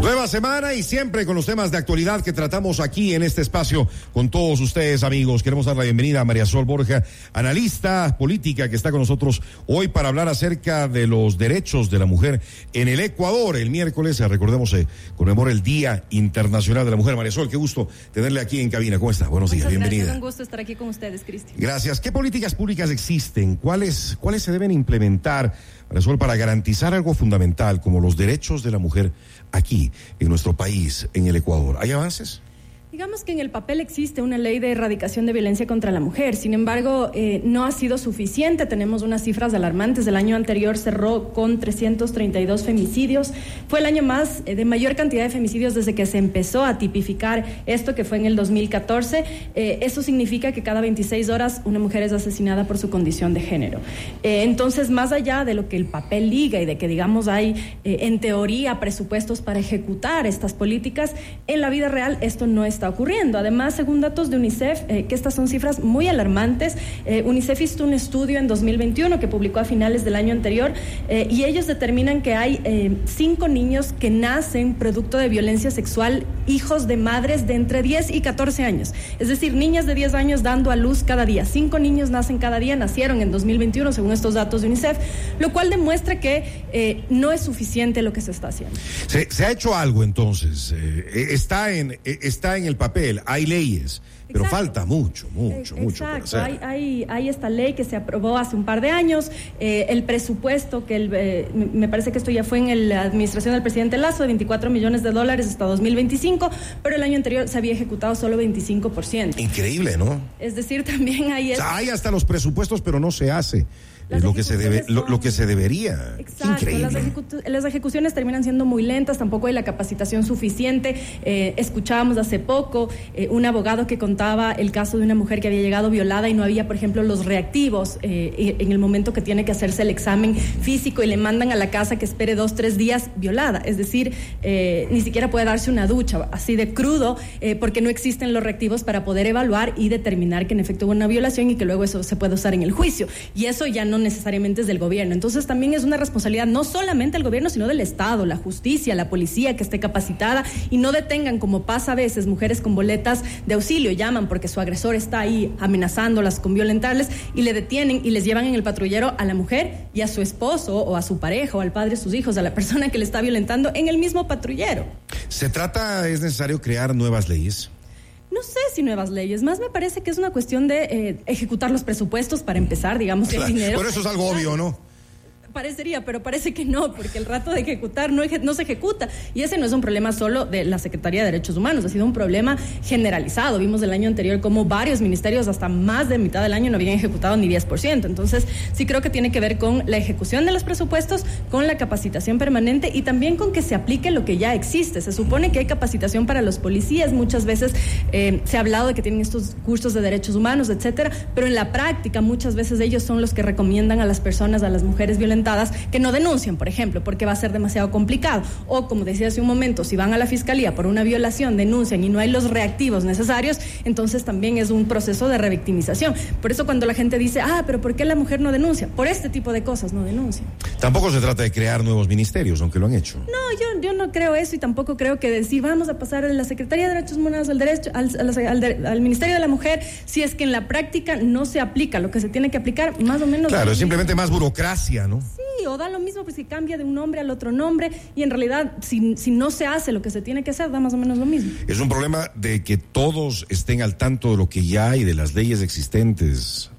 Nueva semana y siempre con los temas de actualidad que tratamos aquí en este espacio con todos ustedes, amigos. Queremos dar la bienvenida a María Sol Borja, analista política que está con nosotros hoy para hablar acerca de los derechos de la mujer en el Ecuador. El miércoles, recordemos, se conmemora el Día Internacional de la Mujer. María Sol, qué gusto tenerle aquí en cabina. ¿Cómo está? Buenos días, bienvenida. Un gusto estar aquí con ustedes, Cristian. Gracias. ¿Qué políticas públicas existen? ¿Cuáles, ¿Cuáles se deben implementar, María Sol, para garantizar algo fundamental como los derechos de la mujer? aquí, en nuestro país, en el Ecuador. ¿Hay avances? Digamos que en el papel existe una ley de erradicación de violencia contra la mujer, sin embargo, eh, no ha sido suficiente. Tenemos unas cifras alarmantes. El año anterior cerró con 332 femicidios. Fue el año más eh, de mayor cantidad de femicidios desde que se empezó a tipificar esto, que fue en el 2014. Eh, eso significa que cada 26 horas una mujer es asesinada por su condición de género. entonces, más allá de lo que el papel liga y de que, digamos, hay en teoría presupuestos para ejecutar estas políticas, en la vida real esto no está ocurriendo. Además, según datos de UNICEF, eh, que estas son cifras muy alarmantes, eh, UNICEF hizo un estudio en 2021 que publicó a finales del año anterior eh, y ellos determinan que hay cinco niños que nacen producto de violencia sexual, hijos de madres de entre 10 y 14 años. Es decir, niñas de 10 años dando a luz cada día. Cinco niños nacen cada día, nacieron en 2021 según estos datos de UNICEF, lo cual demuestra que no es suficiente lo que se está haciendo. Se, se ha hecho algo entonces. está, en, está en el papel, hay leyes, pero falta mucho, mucho, mucho por hacer. Hay, hay, hay, esta ley que se aprobó hace un par de años, eh, el presupuesto, que el, eh, me parece que esto ya fue en la administración del presidente Lazo, de 24 millones de dólares hasta 2025, pero el año anterior se había ejecutado solo 25%. Increíble, ¿no? Es decir, también hay... hay hasta los presupuestos, pero no se hace es lo que se debe lo, que se debería exacto las, ejecuciones terminan siendo muy lentas tampoco hay la capacitación suficiente eh, escuchábamos hace poco eh, un abogado que contaba el caso de una mujer que había llegado violada y no había por ejemplo los reactivos eh, en el momento que tiene que hacerse el examen físico y le mandan a la casa que espere dos tres días violada. Es decir ni siquiera puede darse una ducha así de crudo porque no existen los reactivos para poder evaluar y determinar que en efecto hubo una violación y que luego eso se puede usar en el juicio. Y eso ya no necesariamente es del gobierno. Entonces también es una responsabilidad no solamente del gobierno, sino del Estado, la justicia, la policía que esté capacitada y no detengan, como pasa a veces, mujeres con boletas de auxilio, llaman porque su agresor está ahí amenazándolas con violentarles y le detienen y les llevan en el patrullero a la mujer y a su esposo o a su pareja o al padre de sus hijos, a la persona que le está violentando en el mismo patrullero. ¿Se trata, es necesario crear nuevas leyes? No sé si nuevas leyes, más me parece que es una cuestión de eh, ejecutar los presupuestos para empezar, digamos, el dinero. Por eso es algo obvio, ¿no? Parecería, pero parece que no, porque el rato de ejecutar no, se ejecuta. Y ese no es un problema solo de la Secretaría de Derechos Humanos, ha sido un problema generalizado. Vimos el año anterior como varios ministerios hasta más de mitad del año no habían ejecutado ni 10%. Entonces, sí creo que tiene que ver con la ejecución de los presupuestos, con la capacitación permanente y también con que se aplique lo que ya existe. Se supone que hay capacitación para los policías, muchas veces eh, se ha hablado de que tienen estos cursos de derechos humanos, etcétera, pero en la práctica muchas veces ellos son los que recomiendan a las personas, a las mujeres que no denuncien, por ejemplo, porque va a ser demasiado complicado. O, como decía hace un momento, si van a la fiscalía por una violación, denuncian y no hay los reactivos necesarios, entonces también es un proceso de revictimización. Por eso cuando la gente dice, ah, pero ¿por qué la mujer no denuncia? Por este tipo de cosas no denuncia. Tampoco se trata de crear nuevos ministerios, aunque lo han hecho. No, yo, yo no creo eso y tampoco creo que decir, vamos a pasar de la Secretaría de Derechos Humanos al, derecho, al, al, Ministerio de la Mujer, si es que en la práctica no se aplica lo que se tiene que aplicar, más o menos. Claro, es simplemente más burocracia, ¿no? Sí, o da lo mismo pues si cambia de un nombre al otro nombre y en realidad si, si no se hace lo que se tiene que hacer, da más o menos lo mismo. Es un problema de que todos estén al tanto de lo que ya hay, de las leyes existentes.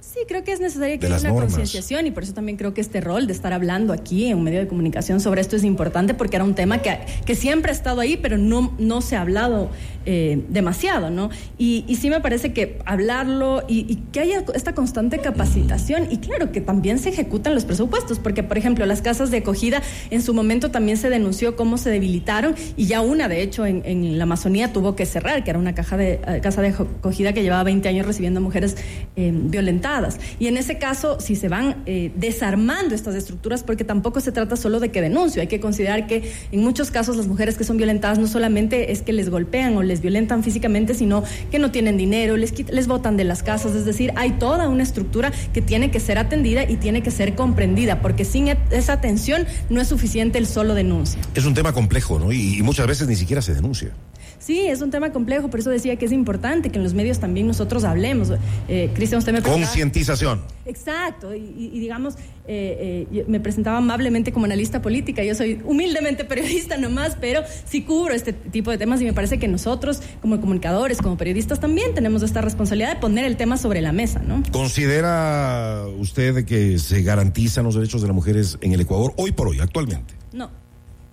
Sí, creo que es necesario que haya una concienciación y por eso también creo que este rol de estar hablando aquí en un medio de comunicación sobre esto es importante porque era un tema que, que siempre ha estado ahí, pero no, no se ha hablado eh, demasiado, ¿no? Y, sí me parece que hablarlo y, que haya esta constante capacitación y claro que también se ejecutan los presupuesos, porque por ejemplo las casas de acogida en su momento también se denunció cómo se debilitaron y ya una de hecho en, la Amazonía tuvo que cerrar, que era una caja de, eh, casa de acogida que llevaba 20 años recibiendo mujeres eh, violentadas. Y en ese caso, si se van desarmando estas estructuras, porque tampoco se trata solo de que denuncio, hay que considerar que en muchos casos las mujeres que son violentadas no solamente es que les golpean o les violentan físicamente, sino que no tienen dinero, les, les botan de las casas. Es decir, hay toda una estructura que tiene que ser atendida y tiene que ser comprendida, porque sin e, esa atención no es suficiente el solo denuncia. Es un tema complejo, ¿no? y muchas veces ni siquiera se denuncia. Sí, es un tema complejo, por eso decía que es importante que en los medios también nosotros hablemos. Eh, Cristian, usted me Concientización. Exacto, y, digamos, eh, eh, me presentaba amablemente como analista política, yo soy humildemente periodista nomás, pero sí cubro este tipo de temas y me parece que nosotros, como comunicadores, como periodistas, también tenemos esta responsabilidad de poner el tema sobre la mesa, ¿no? ¿Considera usted que se garantizan los derechos de las mujeres en el Ecuador hoy por hoy, actualmente? No.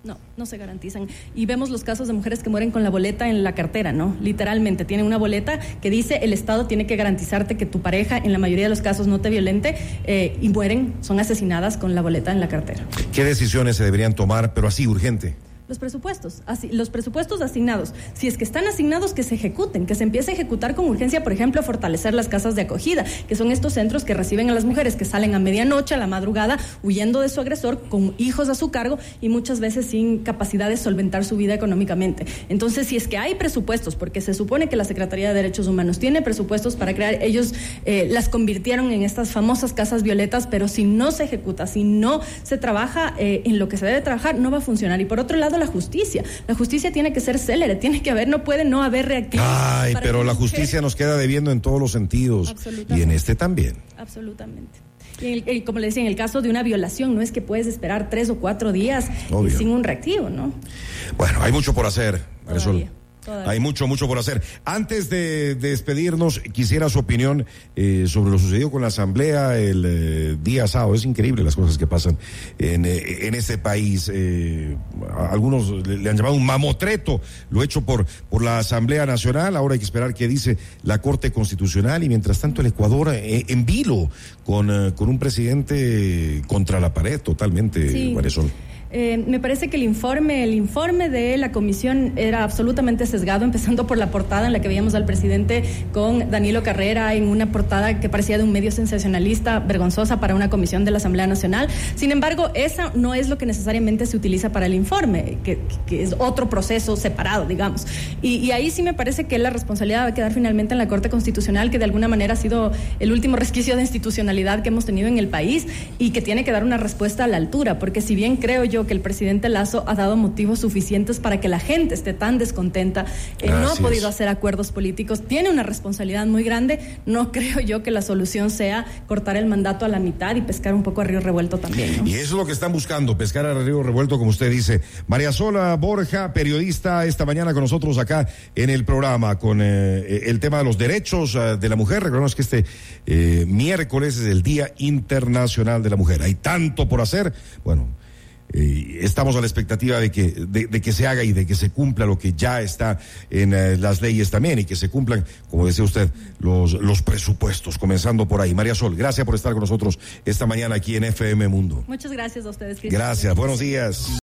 No, no se garantizan. Y vemos los casos de mujeres que mueren con la boleta en la cartera, ¿no? Literalmente, tienen una boleta que dice el Estado tiene que garantizarte que tu pareja, en la mayoría de los casos, no te violente eh, y mueren, son asesinadas con la boleta en la cartera. ¿Qué decisiones se deberían tomar, pero así urgente? Los presupuestos, así, los presupuestos asignados, si es que están asignados, que se ejecuten, que se empiece a ejecutar con urgencia, por ejemplo, fortalecer las casas de acogida, que son estos centros que reciben a las mujeres que salen a medianoche, a la madrugada, huyendo de su agresor, con hijos a su cargo y muchas veces sin capacidad de solventar su vida económicamente. Entonces, si es que hay presupuestos, porque se supone que la Secretaría de Derechos Humanos tiene presupuestos para crear, ellos eh, las convirtieron en estas famosas casas violetas, pero si no se ejecuta, si no se trabaja eh, en lo que se debe trabajar, no va a funcionar. Y por otro lado, la justicia. La justicia tiene que ser célere, tiene que haber, no puede no haber reactividad. Ay, pero la justicia nos queda debiendo en todos los sentidos. Y en este también. Absolutamente. Y como le decía, en el caso de una violación, no es que puedes esperar tres o cuatro días sin un reactivo, ¿no? Bueno, hay mucho por hacer, Marisol. Hay mucho, mucho por hacer. Antes de, despedirnos, quisiera su opinión eh, sobre lo sucedido con la Asamblea el eh, día sábado. Es increíble las cosas que pasan en, eh, en este país. algunos le, han llamado un mamotreto, lo hecho por, por la Asamblea Nacional. Ahora hay que esperar qué dice la Corte Constitucional. Y mientras tanto, el Ecuador en vilo con, con un presidente contra la pared totalmente, sí. Marisol. Eh, me parece que el informe, el informe de la comisión era absolutamente sesgado, empezando por la portada en la que veíamos al presidente con Danilo Carrera en una portada que parecía de un medio sensacionalista, vergonzosa para una comisión de la Asamblea Nacional. Sin embargo, esa no es lo que necesariamente se utiliza para el informe, que, es otro proceso separado, digamos. Y, ahí sí me parece que la responsabilidad va a quedar finalmente en la Corte Constitucional, que de alguna manera ha sido el último resquicio de institucionalidad que hemos tenido en el país y que tiene que dar una respuesta a la altura, porque si bien creo yo que el presidente Lazo ha dado motivos suficientes para que la gente esté tan descontenta, eh, no ha podido hacer acuerdos políticos, tiene una responsabilidad muy grande. No creo yo que la solución sea cortar el mandato a la mitad y pescar un poco a río revuelto también. Y eso es lo que están buscando, pescar a río revuelto, como usted dice. María Sola Borja, periodista, esta mañana con nosotros acá en el programa con eh, el tema de los derechos eh, de la mujer. Recordemos que este miércoles es el Día Internacional de la Mujer. Hay tanto por hacer. Bueno estamos a la expectativa de que, de, que se haga y de que se cumpla lo que ya está en eh, las leyes también y que se cumplan, como decía usted, los, los presupuestos, comenzando por ahí. María Sol, gracias por estar con nosotros esta mañana aquí en FM Mundo. Muchas gracias a ustedes. Gracias, buenos días.